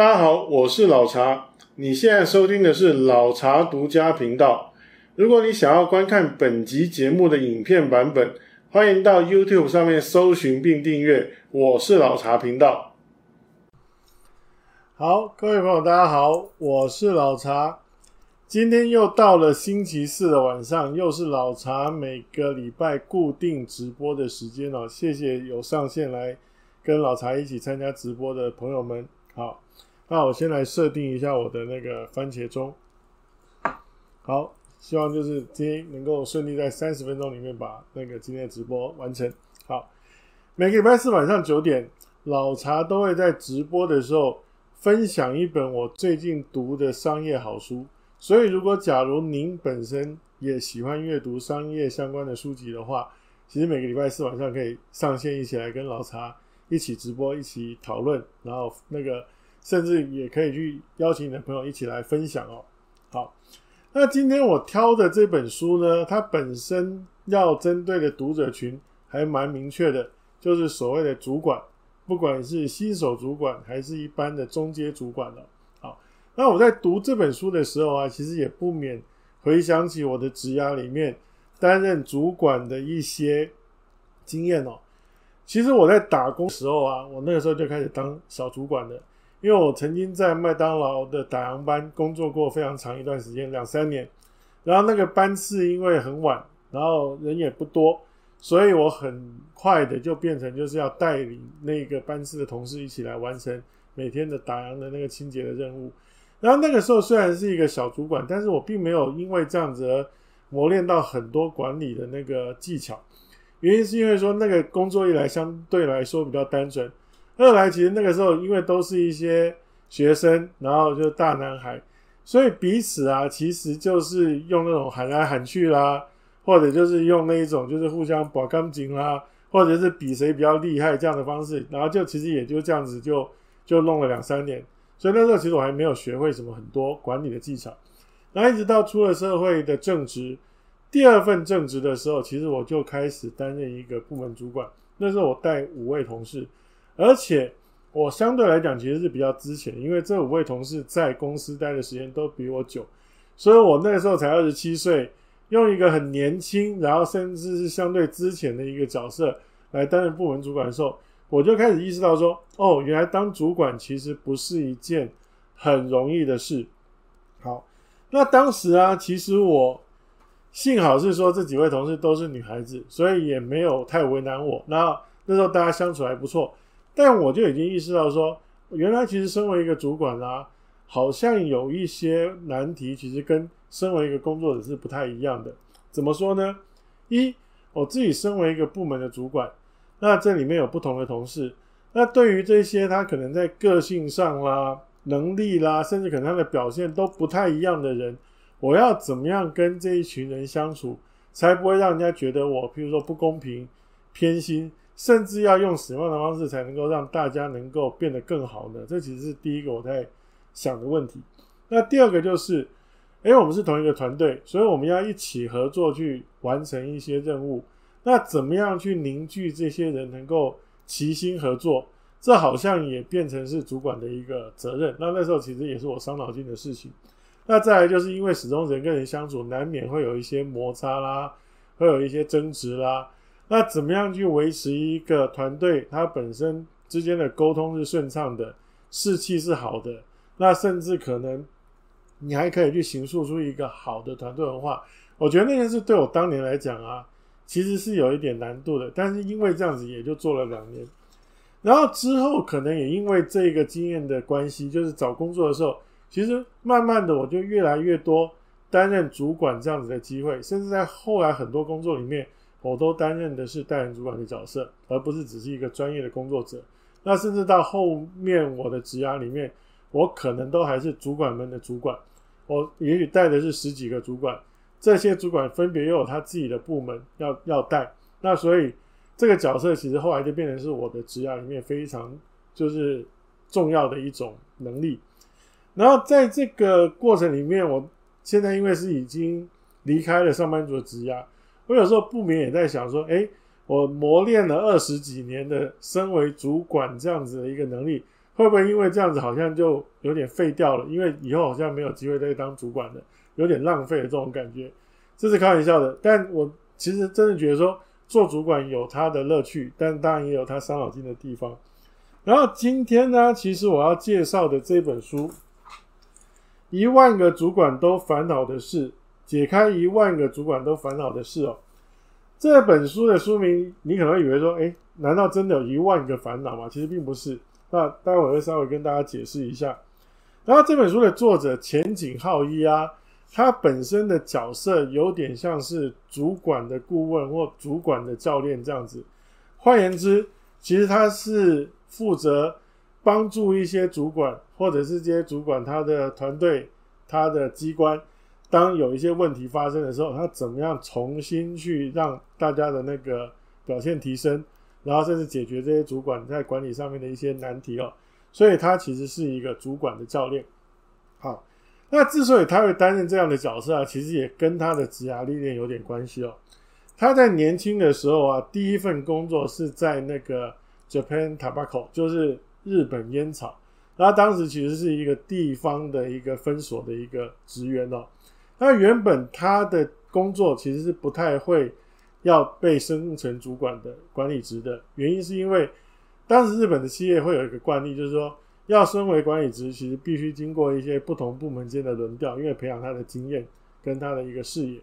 大家好，我是老茶。你现在收听的是老茶独家频道。如果你想要观看本集节目的影片版本，欢迎到 YouTube 上面搜寻并订阅“我是老茶频道”。好，各位朋友，大家好，我是老茶。今天又到了星期四的晚上，又是老茶每个礼拜固定直播的时间哦。谢谢有上线来跟老茶一起参加直播的朋友们。好。那我先来设定一下我的那个番茄钟。好，希望就是今天能够顺利在三十分钟里面把那个今天的直播完成。好，每个礼拜四晚上九点，老茶都会在直播的时候分享一本我最近读的商业好书。所以，如果假如您本身也喜欢阅读商业相关的书籍的话，其实每个礼拜四晚上可以上线一起来跟老茶一起直播，一起讨论，然后那个。甚至也可以去邀请你的朋友一起来分享哦。好，那今天我挑的这本书呢，它本身要针对的读者群还蛮明确的，就是所谓的主管，不管是新手主管还是一般的中阶主管了。好，那我在读这本书的时候啊，其实也不免回想起我的职涯里面担任主管的一些经验哦。其实我在打工的时候啊，我那个时候就开始当小主管了。因为我曾经在麦当劳的打烊班工作过非常长一段时间，两三年，然后那个班次因为很晚，然后人也不多，所以我很快的就变成就是要带领那个班次的同事一起来完成每天的打烊的那个清洁的任务。然后那个时候虽然是一个小主管，但是我并没有因为这样子而磨练到很多管理的那个技巧，原因是因为说那个工作一来相对来说比较单纯。二来，其实那个时候，因为都是一些学生，然后就大男孩，所以彼此啊，其实就是用那种喊来喊去啦，或者就是用那一种就是互相拔钢筋啦，或者是比谁比较厉害这样的方式，然后就其实也就这样子就就弄了两三年。所以那时候其实我还没有学会什么很多管理的技巧。然后一直到出了社会的正职，第二份正职的时候，其实我就开始担任一个部门主管。那时候我带五位同事。而且我相对来讲其实是比较之前，因为这五位同事在公司待的时间都比我久，所以我那个时候才二十七岁，用一个很年轻，然后甚至是相对之前的一个角色来担任部门主管的时候，我就开始意识到说，哦，原来当主管其实不是一件很容易的事。好，那当时啊，其实我幸好是说这几位同事都是女孩子，所以也没有太为难我。那那时候大家相处还不错。但我就已经意识到说，原来其实身为一个主管啊，好像有一些难题，其实跟身为一个工作者是不太一样的。怎么说呢？一，我自己身为一个部门的主管，那这里面有不同的同事，那对于这些他可能在个性上啦、能力啦，甚至可能他的表现都不太一样的人，我要怎么样跟这一群人相处，才不会让人家觉得我，譬如说不公平、偏心。甚至要用什么样的方式才能够让大家能够变得更好呢？这其实是第一个我在想的问题。那第二个就是，诶，我们是同一个团队，所以我们要一起合作去完成一些任务。那怎么样去凝聚这些人能够齐心合作？这好像也变成是主管的一个责任。那那时候其实也是我伤脑筋的事情。那再来就是因为始终人跟人相处，难免会有一些摩擦啦，会有一些争执啦。那怎么样去维持一个团队，它本身之间的沟通是顺畅的，士气是好的，那甚至可能你还可以去形塑出一个好的团队文化。我觉得那件事对我当年来讲啊，其实是有一点难度的。但是因为这样子，也就做了两年。然后之后可能也因为这个经验的关系，就是找工作的时候，其实慢慢的我就越来越多担任主管这样子的机会，甚至在后来很多工作里面。我都担任的是带人主管的角色，而不是只是一个专业的工作者。那甚至到后面我的职涯里面，我可能都还是主管们的主管。我也许带的是十几个主管，这些主管分别又有他自己的部门要要带。那所以这个角色其实后来就变成是我的职涯里面非常就是重要的一种能力。然后在这个过程里面，我现在因为是已经离开了上班族的职涯。我有时候不免也在想说，诶，我磨练了二十几年的身为主管这样子的一个能力，会不会因为这样子好像就有点废掉了？因为以后好像没有机会再当主管了，有点浪费的这种感觉。这是开玩笑的，但我其实真的觉得说做主管有他的乐趣，但当然也有他伤脑筋的地方。然后今天呢，其实我要介绍的这本书《一万个主管都烦恼的事》，解开一万个主管都烦恼的事哦。这本书的书名，你可能以为说，诶，难道真的有一万个烦恼吗？其实并不是。那待会我会稍微跟大家解释一下。然后这本书的作者浅井浩一啊，他本身的角色有点像是主管的顾问或主管的教练这样子。换言之，其实他是。负责帮助一些主管，或者是这些主管他的团队、他的机关，当有一些问题发生的时候，他怎么样重新去让大家的那个表现提升，然后甚至解决这些主管在管理上面的一些难题哦。所以他其实是一个主管的教练。好，那之所以他会担任这样的角色啊，其实也跟他的职涯历练有点关系哦。他在年轻的时候啊，第一份工作是在那个。Japan Tobacco 就是日本烟草，那当时其实是一个地方的一个分所的一个职员哦。那原本他的工作其实是不太会要被升成主管的管理职的，原因是因为当时日本的企业会有一个惯例，就是说要升为管理职，其实必须经过一些不同部门间的轮调，因为培养他的经验跟他的一个视野。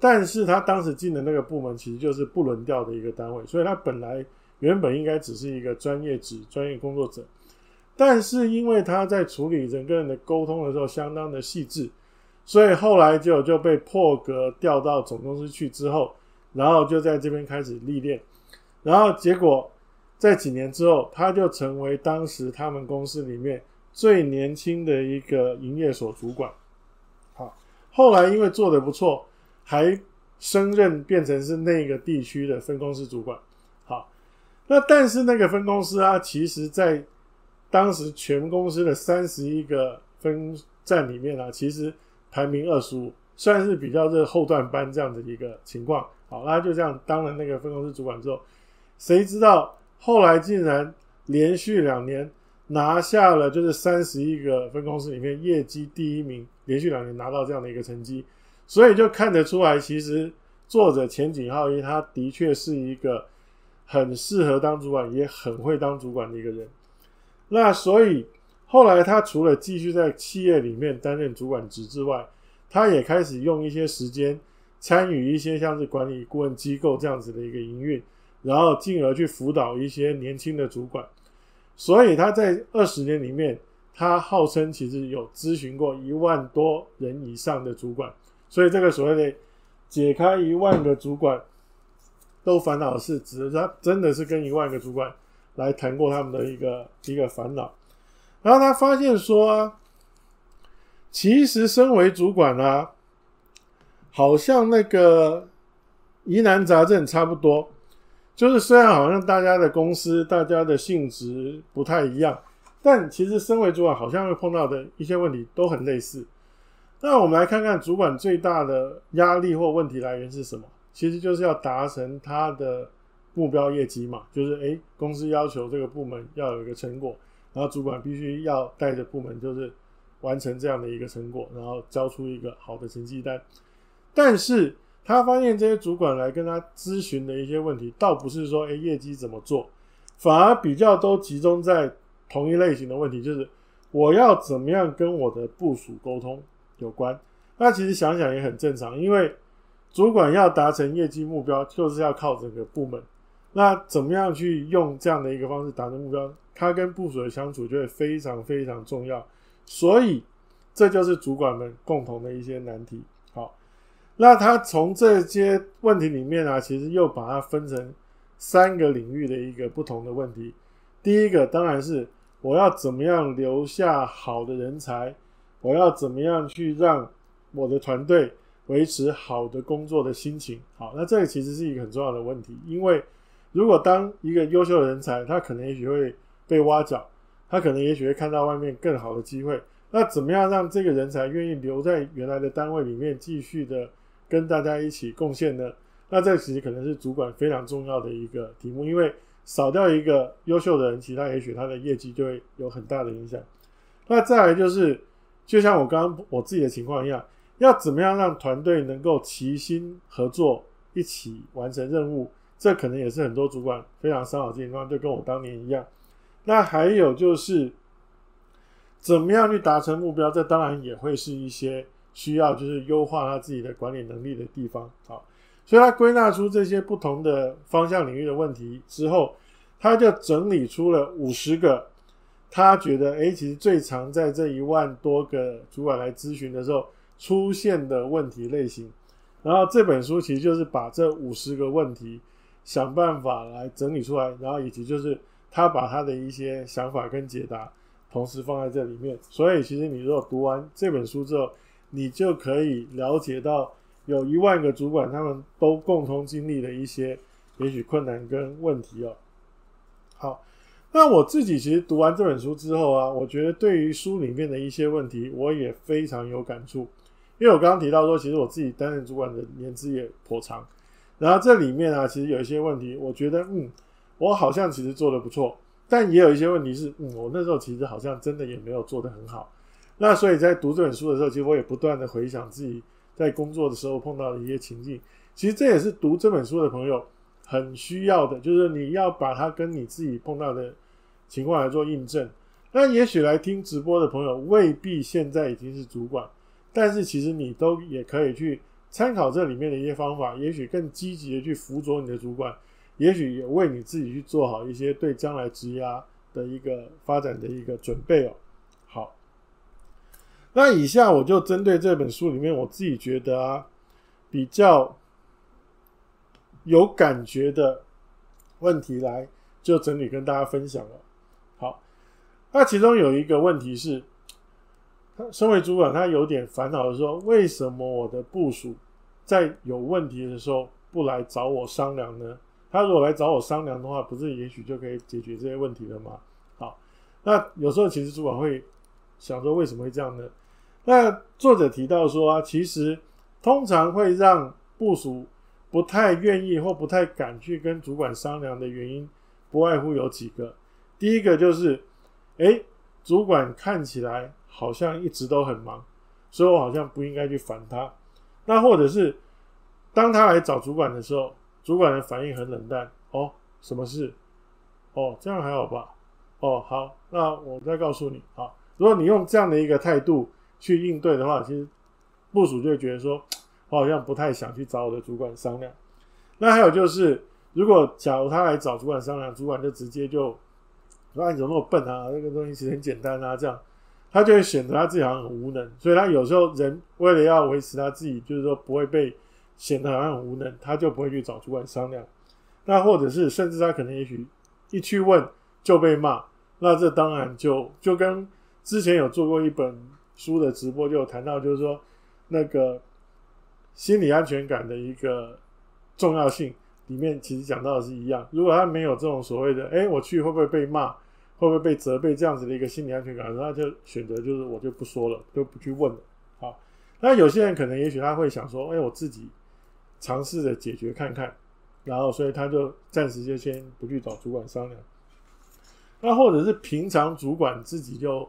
但是他当时进的那个部门其实就是不轮调的一个单位，所以他本来。原本应该只是一个专业职、专业工作者，但是因为他在处理人跟人的沟通的时候相当的细致，所以后来就就被破格调到总公司去之后，然后就在这边开始历练，然后结果在几年之后，他就成为当时他们公司里面最年轻的一个营业所主管。好，后来因为做得不错，还升任变成是那个地区的分公司主管。好那但是那个分公司啊，其实在当时全公司的三十一个分站里面啊，其实排名二十五，算是比较这后段班这样的一个情况。好，他就这样当了那个分公司主管之后，谁知道后来竟然连续两年拿下了就是三十一个分公司里面业绩第一名，连续两年拿到这样的一个成绩，所以就看得出来，其实作者浅井浩一他的确是一个。很适合当主管，也很会当主管的一个人。那所以后来他除了继续在企业里面担任主管职之外，他也开始用一些时间参与一些像是管理顾问机构这样子的一个营运，然后进而去辅导一些年轻的主管。所以他在二十年里面，他号称其实有咨询过一万多人以上的主管。所以这个所谓的解开一万个主管。都烦恼的事，指的他真的是跟一万个主管来谈过他们的一个一个烦恼，然后他发现说，其实身为主管啊，好像那个疑难杂症差不多，就是虽然好像大家的公司、大家的性质不太一样，但其实身为主管好像会碰到的一些问题都很类似。那我们来看看主管最大的压力或问题来源是什么？其实就是要达成他的目标业绩嘛，就是诶，公司要求这个部门要有一个成果，然后主管必须要带着部门就是完成这样的一个成果，然后交出一个好的成绩单。但是他发现这些主管来跟他咨询的一些问题，倒不是说诶，业绩怎么做，反而比较都集中在同一类型的问题，就是我要怎么样跟我的部属沟通有关。那其实想想也很正常，因为。主管要达成业绩目标，就是要靠整个部门。那怎么样去用这样的一个方式达成目标？他跟部属的相处就会非常非常重要。所以，这就是主管们共同的一些难题。好，那他从这些问题里面啊，其实又把它分成三个领域的一个不同的问题。第一个当然是我要怎么样留下好的人才，我要怎么样去让我的团队。维持好的工作的心情，好，那这个其实是一个很重要的问题，因为如果当一个优秀的人才，他可能也许会被挖角，他可能也许会看到外面更好的机会，那怎么样让这个人才愿意留在原来的单位里面继续的跟大家一起贡献呢？那这其实可能是主管非常重要的一个题目，因为少掉一个优秀的人，其他也许他的业绩就会有很大的影响。那再来就是，就像我刚刚我自己的情况一样，要怎么样让团队能够齐心合作，一起完成任务？这可能也是很多主管非常伤脑筋的地方，就跟我当年一样。那还有就是，怎么样去达成目标？这当然也会是一些需要就是优化他自己的管理能力的地方。好，所以他归纳出这些不同的方向领域的问题之后，他就整理出了五十个他觉得，诶，其实最常在这一万多个主管来咨询的时候出现的问题类型。然后这本书其实就是把这五十个问题。想办法来整理出来，然后以及就是他把他的一些想法跟解答同时放在这里面。所以其实你如果读完这本书之后，你就可以了解到有一万个主管他们都共同经历的一些也许困难跟问题哦。好，那我自己其实读完这本书之后啊，我觉得对于书里面的一些问题，我也非常有感触，因为我刚刚提到说，其实我自己担任主管的年资也颇长。然后这里面啊，其实有一些问题，我觉得，嗯，我好像其实做得不错，但也有一些问题是，嗯，我那时候其实好像真的也没有做得很好。那所以在读这本书的时候，其实我也不断的回想自己在工作的时候碰到的一些情境。其实这也是读这本书的朋友很需要的，就是你要把它跟你自己碰到的情况来做印证。那也许来听直播的朋友未必现在已经是主管，但是其实你都也可以去。参考这里面的一些方法，也许更积极的去辅佐你的主管，也许也为你自己去做好一些对将来职涯的一个发展的一个准备哦。好，那以下我就针对这本书里面我自己觉得啊比较有感觉的问题来就整理跟大家分享了。好，那其中有一个问题是。身为主管，他有点烦恼的说：“为什么我的部属在有问题的时候不来找我商量呢？他如果来找我商量的话，不是也许就可以解决这些问题了吗？”好，那有时候其实主管会想说：“为什么会这样呢？”那作者提到说啊，其实通常会让部属不太愿意或不太敢去跟主管商量的原因，不外乎有几个。第一个就是，诶，主管看起来。好像一直都很忙，所以我好像不应该去烦他。那或者是当他来找主管的时候，主管的反应很冷淡。哦，什么事？哦，这样还好吧？哦，好，那我再告诉你。啊，如果你用这样的一个态度去应对的话，其实部属就会觉得说，我好像不太想去找我的主管商量。那还有就是，如果假如他来找主管商量，主管就直接就说：“，你怎么那么笨啊？这个东西其实很简单啊。”这样。他就会显得他自己好像很无能，所以他有时候人为了要维持他自己，就是说不会被显得好像很无能，他就不会去找主管商量。那或者是甚至他可能也许一去问就被骂，那这当然就就跟之前有做过一本书的直播就有谈到，就是说那个心理安全感的一个重要性里面，其实讲到的是一样。如果他没有这种所谓的，诶，我去会不会被骂？会不会被责备这样子的一个心理安全感，那就选择就是我就不说了，就不去问了。好，那有些人可能也许他会想说，哎，我自己尝试着解决看看，然后所以他就暂时就先不去找主管商量。那或者是平常主管自己就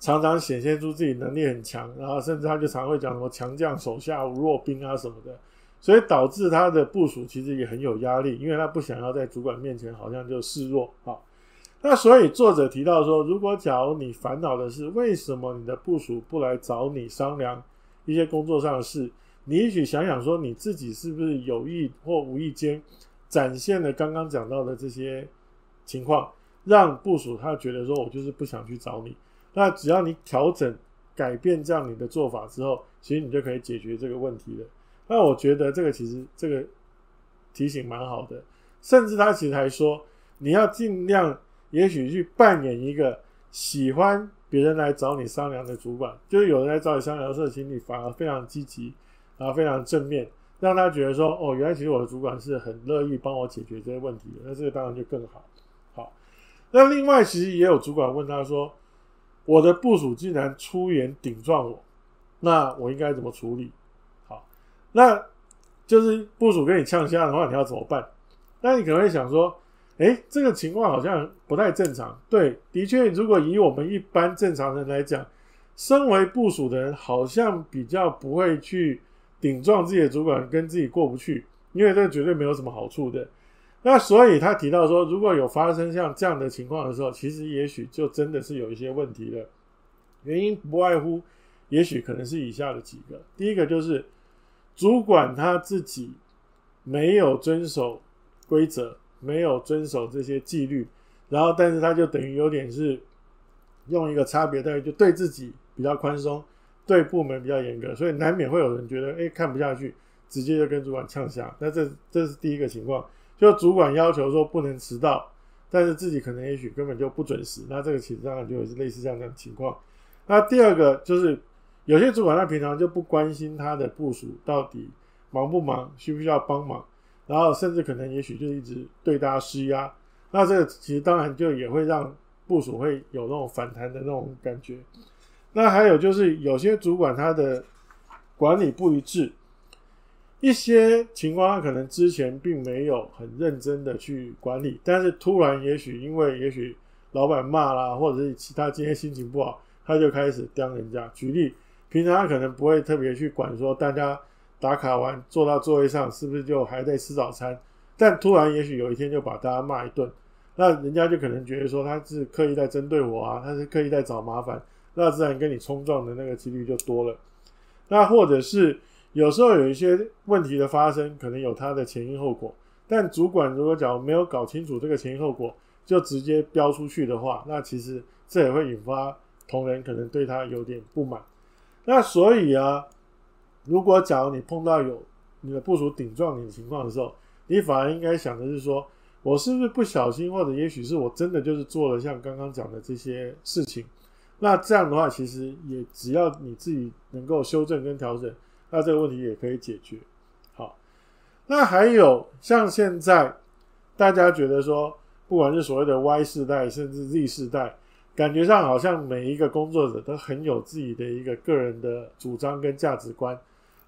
常常显现出自己能力很强，然后甚至他就常会讲什么强将手下无弱兵啊什么的，所以导致他的部署其实也很有压力，因为他不想要在主管面前好像就示弱啊。那所以作者提到说，如果假如你烦恼的是为什么你的部署不来找你商量一些工作上的事，你也许想想说，你自己是不是有意或无意间展现了刚刚讲到的这些情况，让部属他觉得说我就是不想去找你。那只要你调整改变这样你的做法之后，其实你就可以解决这个问题了。那我觉得这个其实这个提醒蛮好的，甚至他其实还说你要尽量。也许去扮演一个喜欢别人来找你商量的主管，就是有人来找你商量的时候，其实你反而非常积极，然后非常正面，让他觉得说，哦，原来其实我的主管是很乐意帮我解决这些问题的，那这个当然就更好。好，那另外其实也有主管问他说，我的部署竟然出言顶撞我，那我应该怎么处理？好，那就是部署跟你呛声的话，你要怎么办？那你可能会想说。诶，这个情况好像不太正常。对，的确，如果以我们一般正常人来讲，身为部署的人，好像比较不会去顶撞自己的主管，跟自己过不去，因为这绝对没有什么好处的。那所以他提到说，如果有发生像这样的情况的时候，其实也许就真的是有一些问题了。原因不外乎，也许可能是以下的几个：第一个就是主管他自己没有遵守规则，没有遵守这些纪律，然后但是他就等于有点是用一个差别待遇，就对自己比较宽松，对部门比较严格，所以难免会有人觉得，哎，看不下去，直接就跟主管呛下。那这这是第一个情况。就主管要求说不能迟到，但是自己可能也许根本就不准时，那这个其实上就是类似这样的情况。那第二个就是有些主管他平常就不关心他的部署到底忙不忙，需不需要帮忙，然后甚至可能也许就一直对大家施压，那这个其实当然就也会让部署会有那种反弹的那种感觉。那还有就是有些主管他的管理不一致。一些情况，他可能之前并没有很认真的去管理，但是突然，也许因为也许老板骂啦，或者是其他今天心情不好，他就开始刁人家。举例，平常他可能不会特别去管说大家打卡完坐到座位上是不是就还在吃早餐，但突然也许有一天就把大家骂一顿，那人家就可能觉得说他是刻意在针对我啊，他是刻意在找麻烦，那自然跟你冲撞的那个几率就多了。那或者是。有时候有一些问题的发生，可能有它的前因后果，但主管如果假如没有搞清楚这个前因后果，就直接飙出去的话，那其实这也会引发同仁可能对他有点不满。那所以啊，如果假如你碰到有你的部署顶撞你的情况的时候，你反而应该想的是说，我是不是不小心，或者也许是我真的就是做了像刚刚讲的这些事情。那这样的话，其实也只要你自己能够修正跟调整。那这个问题也可以解决。好，那还有像现在大家觉得说，不管是所谓的 Y 世代，甚至 Z 世代，感觉上好像每一个工作者都很有自己的一个个人的主张跟价值观。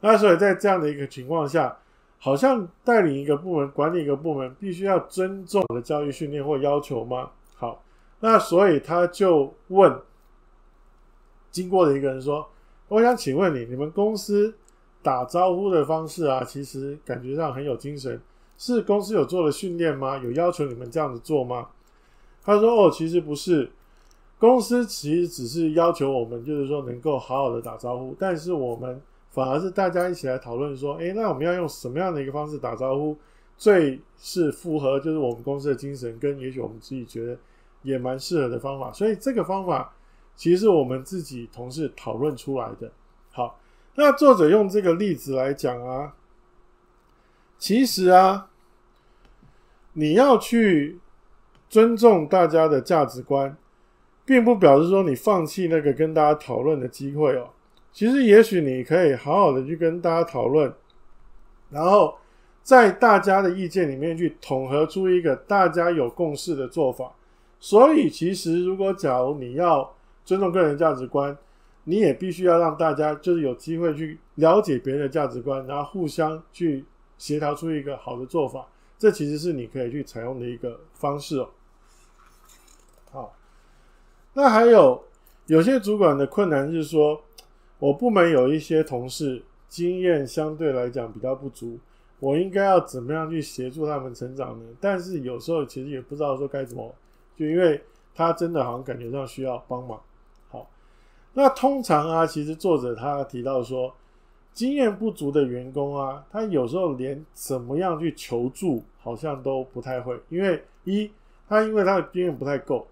那所以在这样的一个情况下，好像带领一个部门、管理一个部门，必须要尊重我的教育训练或要求吗？好，那所以他就问经过的一个人说：“我想请问你，你们公司？”打招呼的方式啊，其实感觉上很有精神。是公司有做了训练吗？有要求你们这样子做吗？他说：“哦，其实不是，公司其实只是要求我们，就是说能够好好的打招呼。但是我们反而是大家一起来讨论说，诶，那我们要用什么样的一个方式打招呼，最是符合就是我们公司的精神，跟也许我们自己觉得也蛮适合的方法。所以这个方法其实我们自己同事讨论出来的。好。”那作者用这个例子来讲啊，其实啊，你要去尊重大家的价值观，并不表示说你放弃那个跟大家讨论的机会哦。其实，也许你可以好好的去跟大家讨论，然后在大家的意见里面去统合出一个大家有共识的做法。所以，其实如果假如你要尊重个人价值观，你也必须要让大家就是有机会去了解别人的价值观，然后互相去协调出一个好的做法。这其实是你可以去采用的一个方式哦。好，那还有有些主管的困难是说，我部门有一些同事经验相对来讲比较不足，我应该要怎么样去协助他们成长呢？但是有时候其实也不知道说该怎么，就因为他真的好像感觉上需要帮忙。那通常啊，其实作者他提到说，经验不足的员工啊，他有时候连怎么样去求助，好像都不太会。因为一，他因为他的经验不太够，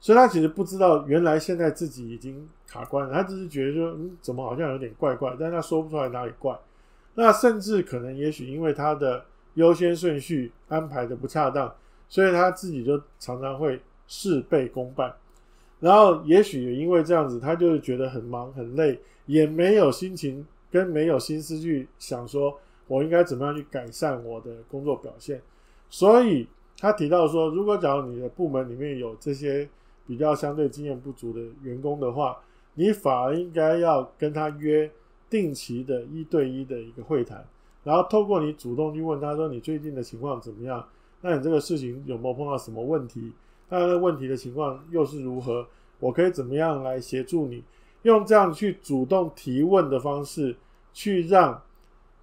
所以他其实不知道原来现在自己已经卡关了。他只是觉得说，嗯，怎么好像有点怪怪，但他说不出来哪里怪。那甚至可能也许因为他的优先顺序安排的不恰当，所以他自己就常常会事倍功半。然后，也许也因为这样子，他就是觉得很忙很累，也没有心情跟没有心思去想说，我应该怎么样去改善我的工作表现。所以他提到说，如果假如你的部门里面有这些比较相对经验不足的员工的话，你反而应该要跟他约定期的一对一的一个会谈，然后透过你主动去问他说，你最近的情况怎么样？那你这个事情有没有碰到什么问题？那这问题的情况又是如何？我可以怎么样来协助你？用这样去主动提问的方式，去让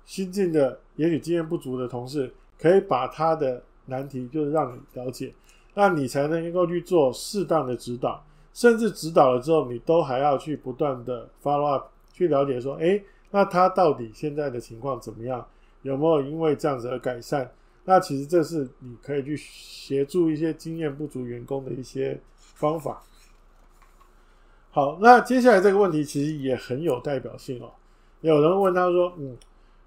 新进的也许经验不足的同事，可以把他的难题就是让你了解，那你才能够去做适当的指导，甚至指导了之后，你都还要去不断的 follow up，去了解说，诶，那他到底现在的情况怎么样？有没有因为这样子而改善？那其实这是你可以去协助一些经验不足员工的一些方法。好，那接下来这个问题其实也很有代表性哦。有人问他说：“嗯，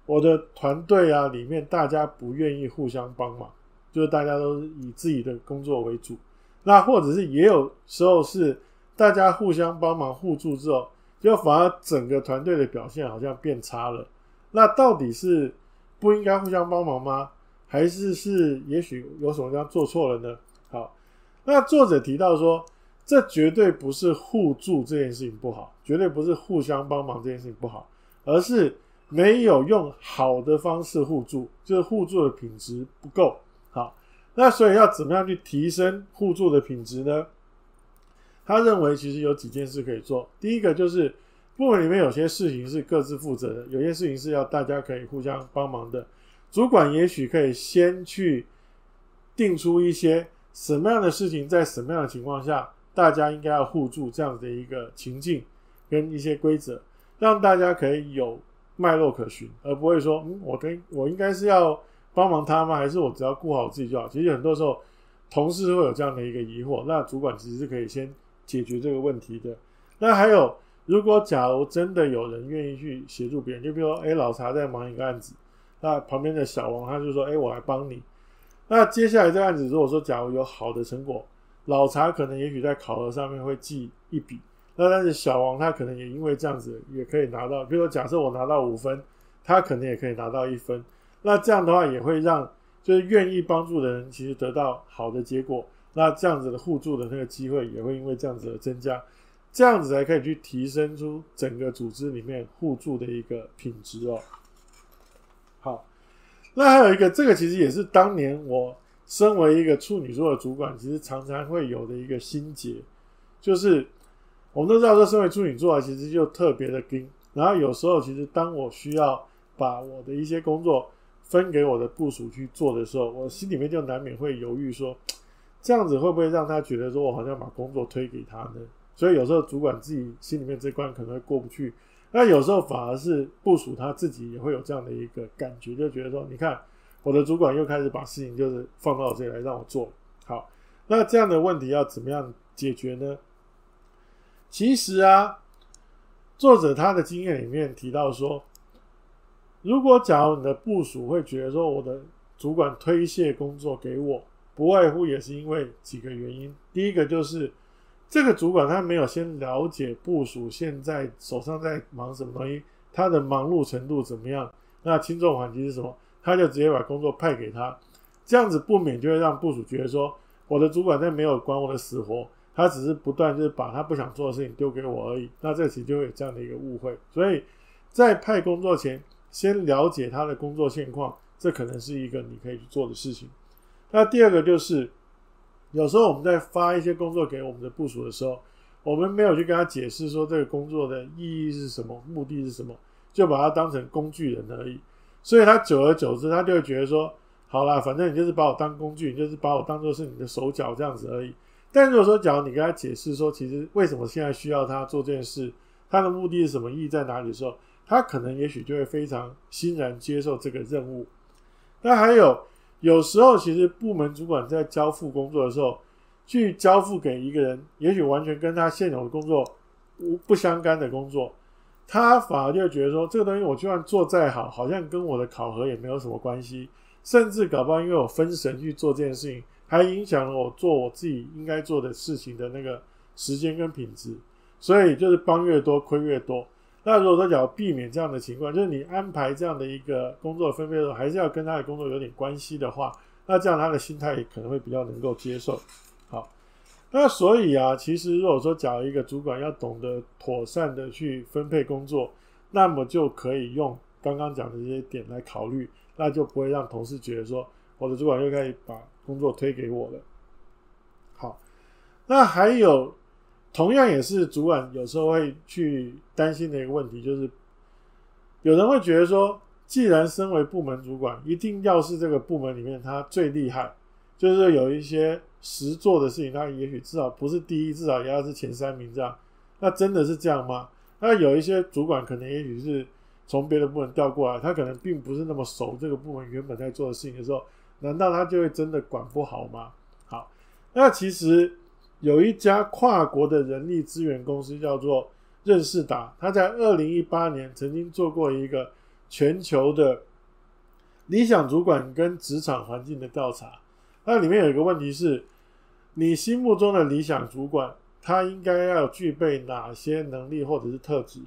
我的团队啊，里面大家不愿意互相帮忙，就是大家都是以自己的工作为主。那或者是也有时候是大家互相帮忙互助之后，就反而整个团队的表现好像变差了。那到底是不应该互相帮忙吗？还是是也许有什么地方做错了呢？”好，那作者提到说。这绝对不是互助这件事情不好，绝对不是互相帮忙这件事情不好，而是没有用好的方式互助，就是互助的品质不够好。那所以要怎么样去提升互助的品质呢？他认为其实有几件事可以做。第一个就是部门里面有些事情是各自负责的，有些事情是要大家可以互相帮忙的。主管也许可以先去定出一些什么样的事情，在什么样的情况下。大家应该要互助这样的一个情境跟一些规则，让大家可以有脉络可循，而不会说，嗯，我跟我应该是要帮忙他吗？还是我只要顾好自己就好？其实很多时候，同事会有这样的一个疑惑，那主管其实是可以先解决这个问题的。那还有，如果假如真的有人愿意去协助别人，就比如说，哎，老茶在忙一个案子，那旁边的小王他就说，哎，我来帮你。那接下来这个案子，如果说假如有好的成果，老查可能也许在考核上面会记一笔，那但是小王他可能也因为这样子也可以拿到，比如说假设我拿到五分，他可能也可以拿到一分，那这样的话也会让就是愿意帮助的人其实得到好的结果，那这样子的互助的那个机会也会因为这样子而增加，这样子才可以去提升出整个组织里面互助的一个品质哦。那还有一个，这个其实也是当年我。身为一个处女座的主管，其实常常会有的一个心结，就是我们都知道说，身为处女座啊，其实就特别的硬。然后有时候，其实当我需要把我的一些工作分给我的部属去做的时候，我心里面就难免会犹豫说，这样子会不会让他觉得说我好像把工作推给他呢？所以有时候主管自己心里面这关可能会过不去。那有时候反而是部署他自己也会有这样的一个感觉，就觉得说，你看。我的主管又开始把事情就是放到我这里来让我做。好，那这样的问题要怎么样解决呢？其实啊，作者他的经验里面提到说，如果假如你的部署会觉得说我的主管推卸工作给我，不外乎也是因为几个原因。第一个就是这个主管他没有先了解部署现在手上在忙什么东西，他的忙碌程度怎么样，那轻重缓急是什么？他就直接把工作派给他，这样子不免就会让部署觉得说，我的主管在没有管我的死活，他只是不断就是把他不想做的事情丢给我而已。那这其实就会有这样的一个误会。所以在派工作前，先了解他的工作现况，这可能是一个你可以去做的事情。那第二个就是，有时候我们在发一些工作给我们的部署的时候，我们没有去跟他解释说这个工作的意义是什么，目的是什么，就把它当成工具人而已。所以他久而久之，他就会觉得说，好啦，反正你就是把我当工具，你就是把我当做是你的手脚这样子而已。但如果说，假如你跟他解释说，其实为什么现在需要他做这件事，他的目的是什么，意义在哪里的时候，他可能也许就会非常欣然接受这个任务。那还有，有时候其实部门主管在交付工作的时候，去交付给一个人，也许完全跟他现有的工作无不相干的工作。他反而就觉得说，这个东西我就算做再好，好像跟我的考核也没有什么关系，甚至搞不好因为我分神去做这件事情，还影响了我做我自己应该做的事情的那个时间跟品质，所以就是帮越多亏越多。那如果说要避免这样的情况，就是你安排这样的一个工作分配的时候，还是要跟他的工作有点关系的话，那这样他的心态可能会比较能够接受。好那所以啊，其实如果说假如一个主管要懂得妥善的去分配工作，那么就可以用刚刚讲的这些点来考虑，那就不会让同事觉得说我的主管又开始把工作推给我了。好，那还有同样也是主管有时候会去担心的一个问题，就是有人会觉得说，既然身为部门主管，一定要是这个部门里面他最厉害，就是有一些实做的事情，他也许至少不是第一，至少也要是前三名这样。那真的是这样吗？那有一些主管可能也许是从别的部门调过来，他可能并不是那么熟这个部门原本在做的事情的时候，难道他就会真的管不好吗？好，那其实有一家跨国的人力资源公司叫做任仕达，他在二零一八年曾经做过一个全球的理想主管跟职场环境的调查。那里面有一个问题是，你心目中的理想主管，他应该要具备哪些能力或者是特质？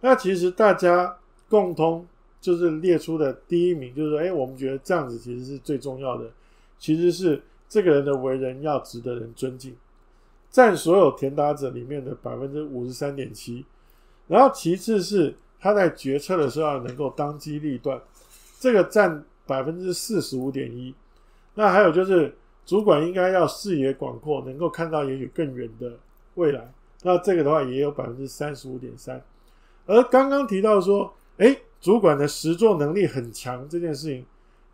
那其实大家共通就是列出的第一名，就是说，哎，我们觉得这样子其实是最重要的，其实是这个人的为人要值得人尊敬，占所有填答者里面的百分之五十三点七。然后其次是他在决策的时候能够当机立断，这个占百分之四十五点一。那还有就是。主管应该要视野广阔，能够看到也许更远的未来。那这个的话也有百分之三十五点三。而刚刚提到说，诶，主管的实作能力很强这件事情，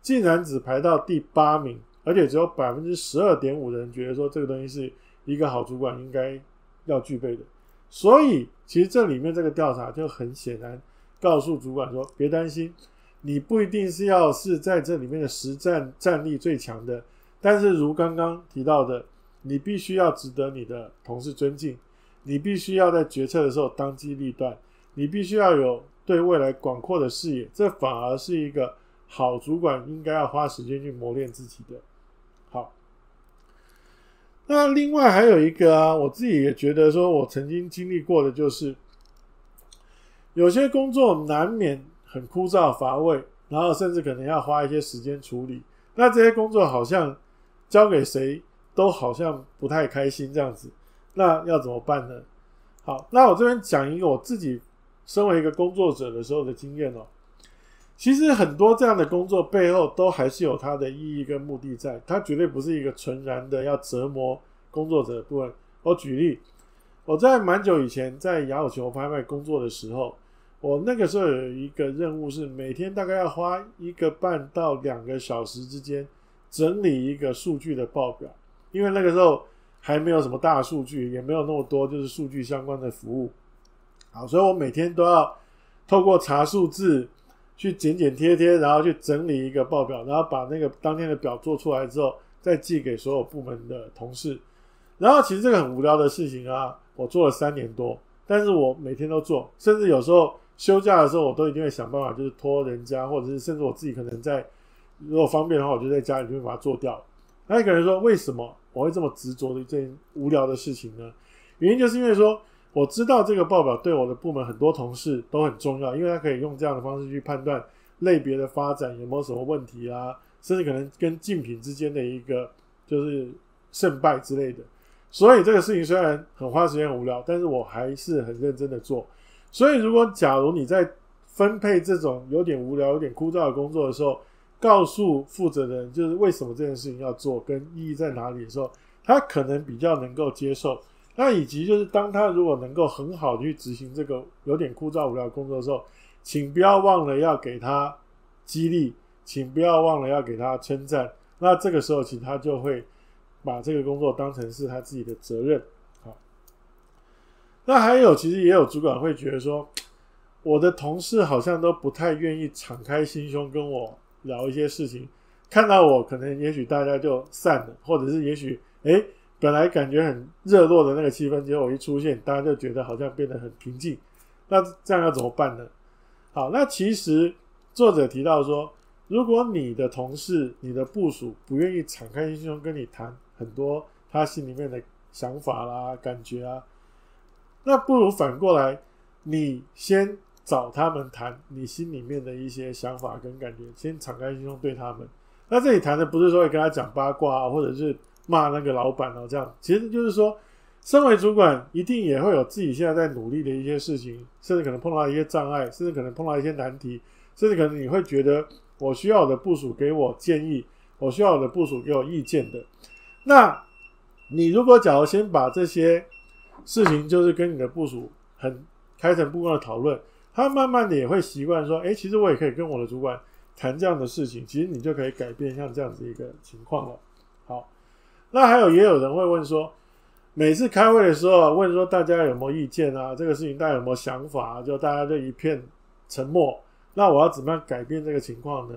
竟然只排到第八名，而且只有百分之十二点五的人觉得说这个东西是一个好主管应该要具备的。所以，其实这里面这个调查就很显然告诉主管说，别担心，你不一定是要是在这里面的实战战力最强的。但是，如刚刚提到的，你必须要值得你的同事尊敬，你必须要在决策的时候当机立断，你必须要有对未来广阔的视野，这反而是一个好主管应该要花时间去磨练自己的。那另外还有一个啊，我自己也觉得说，我曾经经历过的就是，有些工作难免很枯燥乏味，然后甚至可能要花一些时间处理，那这些工作好像。交给谁都好像不太开心这样子，那要怎么办呢？好，那我这边讲一个我自己身为一个工作者的时候的经验哦。其实很多这样的工作背后都还是有它的意义跟目的在，它绝对不是一个纯然的要折磨工作者的部分。我举例，我在蛮久以前在雅虎球拍卖工作的时候，我那个时候有一个任务是每天大概要花一个半到两个小时之间。整理一个数据的报表，因为那个时候还没有什么大数据，也没有那么多就是数据相关的服务，好，所以我每天都要透过查数字去剪剪贴贴，然后去整理一个报表，然后把那个当天的表做出来之后，再寄给所有部门的同事。然后其实这个很无聊的事情啊，我做了三年多，但是我每天都做，甚至有时候休假的时候，我都一定会想办法，就是托人家，或者是甚至我自己可能在。如果方便的话，我就在家里就会把它做掉。那一个人说：“为什么我会这么执着的一件无聊的事情呢？”原因就是因为说，我知道这个报表对我的部门很多同事都很重要，因为他可以用这样的方式去判断类别的发展有没有什么问题啊，甚至可能跟竞品之间的一个就是胜败之类的。所以这个事情虽然很花时间、很无聊，但是我还是很认真的做。所以，如果假如你在分配这种有点无聊、有点枯燥的工作的时候，告诉负责人，就是为什么这件事情要做，跟意义在哪里的时候，他可能比较能够接受。那以及就是当他如果能够很好的去执行这个有点枯燥无聊工作的时候，请不要忘了要给他激励，请不要忘了要给他称赞。那这个时候，其实他就会把这个工作当成是他自己的责任。好，那还有，其实也有主管会觉得说，我的同事好像都不太愿意敞开心胸跟我。聊一些事情，看到我可能也许大家就散了，或者是也许诶本来感觉很热络的那个气氛，结果一出现，大家就觉得好像变得很平静。那这样要怎么办呢？好，那其实作者提到说，如果你的同事、你的部属不愿意敞开心胸跟你谈很多他心里面的想法啦、感觉啊，那不如反过来，你先。找他们谈你心里面的一些想法跟感觉，先敞开心胸对他们。那这里谈的不是说跟他讲八卦，或者是骂那个老板啊，这样其实就是说，身为主管一定也会有自己现在在努力的一些事情，甚至可能碰到一些障碍，甚至可能碰到一些难题，甚至可能你会觉得我需要我的部署给我建议，我需要我的部署给我意见的。那你如果假如先把这些事情，就是跟你的部署很开诚布公的讨论，他慢慢的也会习惯说，哎，其实我也可以跟我的主管谈这样的事情，其实你就可以改变像这样子一个情况了。那还有也有人会问说，每次开会的时候问说大家有没有意见啊？这个事情大家有没有想法？就大家就一片沉默。那我要怎么样改变这个情况呢？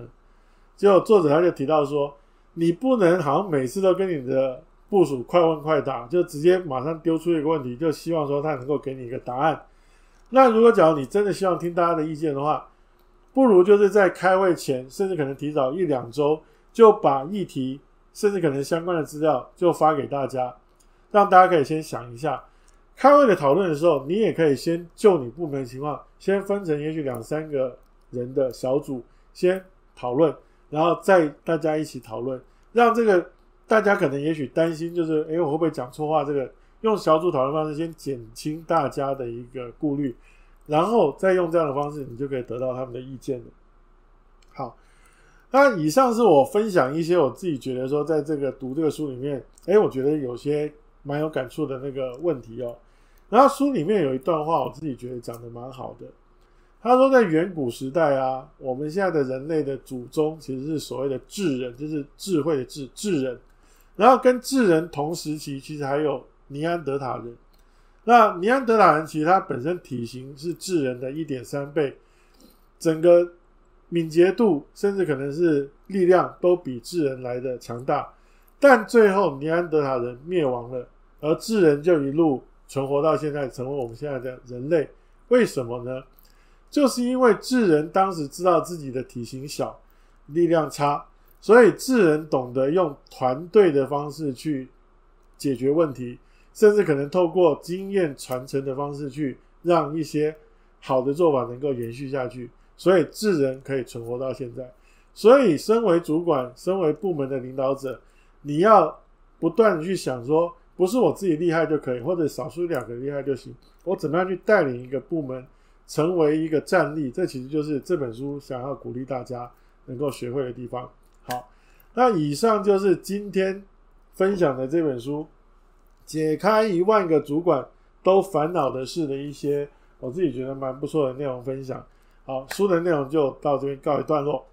就作者他就提到说，你不能好像每次都跟你的部署快问快答，就直接马上丢出一个问题，就希望说他能够给你一个答案。那如果假如你真的希望听大家的意见的话，不如就是在开会前，甚至可能提早一两周，就把议题，甚至可能相关的资料就发给大家，让大家可以先想一下。开会的讨论的时候，你也可以先就你部门的情况，先分成也许两三个人的小组，先讨论。然后再大家一起讨论，让这个大家可能也许担心，就是诶，我会不会讲错话？这个用小组讨论方式先减轻大家的一个顾虑，然后再用这样的方式，你就可以得到他们的意见了。那以上是我分享一些我自己觉得说，在这个读这个书里面，诶，我觉得有些蛮有感触的那个问题哦。然后书里面有一段话，我自己觉得讲得蛮好的。他说，在远古时代啊，我们现在的人类的祖宗其实是所谓的智人，就是智慧的智智人。然后跟智人同时期，其实还有尼安德塔人。那尼安德塔人其实他本身体型是智人的一点三倍，整个敏捷度甚至可能是力量都比智人来的强大。但最后尼安德塔人灭亡了，而智人就一路存活到现在，成为我们现在的人类。为什么呢？就是因为智人当时知道自己的体型小、力量差，所以智人懂得用团队的方式去解决问题，甚至可能透过经验传承的方式去让一些好的做法能够延续下去。所以智人可以存活到现在。所以，身为主管、身为部门的领导者，你要不断的去想说，不是我自己厉害就可以，或者少数两个厉害就行，我怎么样去带领一个部门？成为一个战力，这其实就是这本书想要鼓励大家能够学会的地方。好，那以上就是今天分享的这本书，解开一万个主管都烦恼的事的一些我自己觉得蛮不错的内容分享。好，书的内容就到这边告一段落。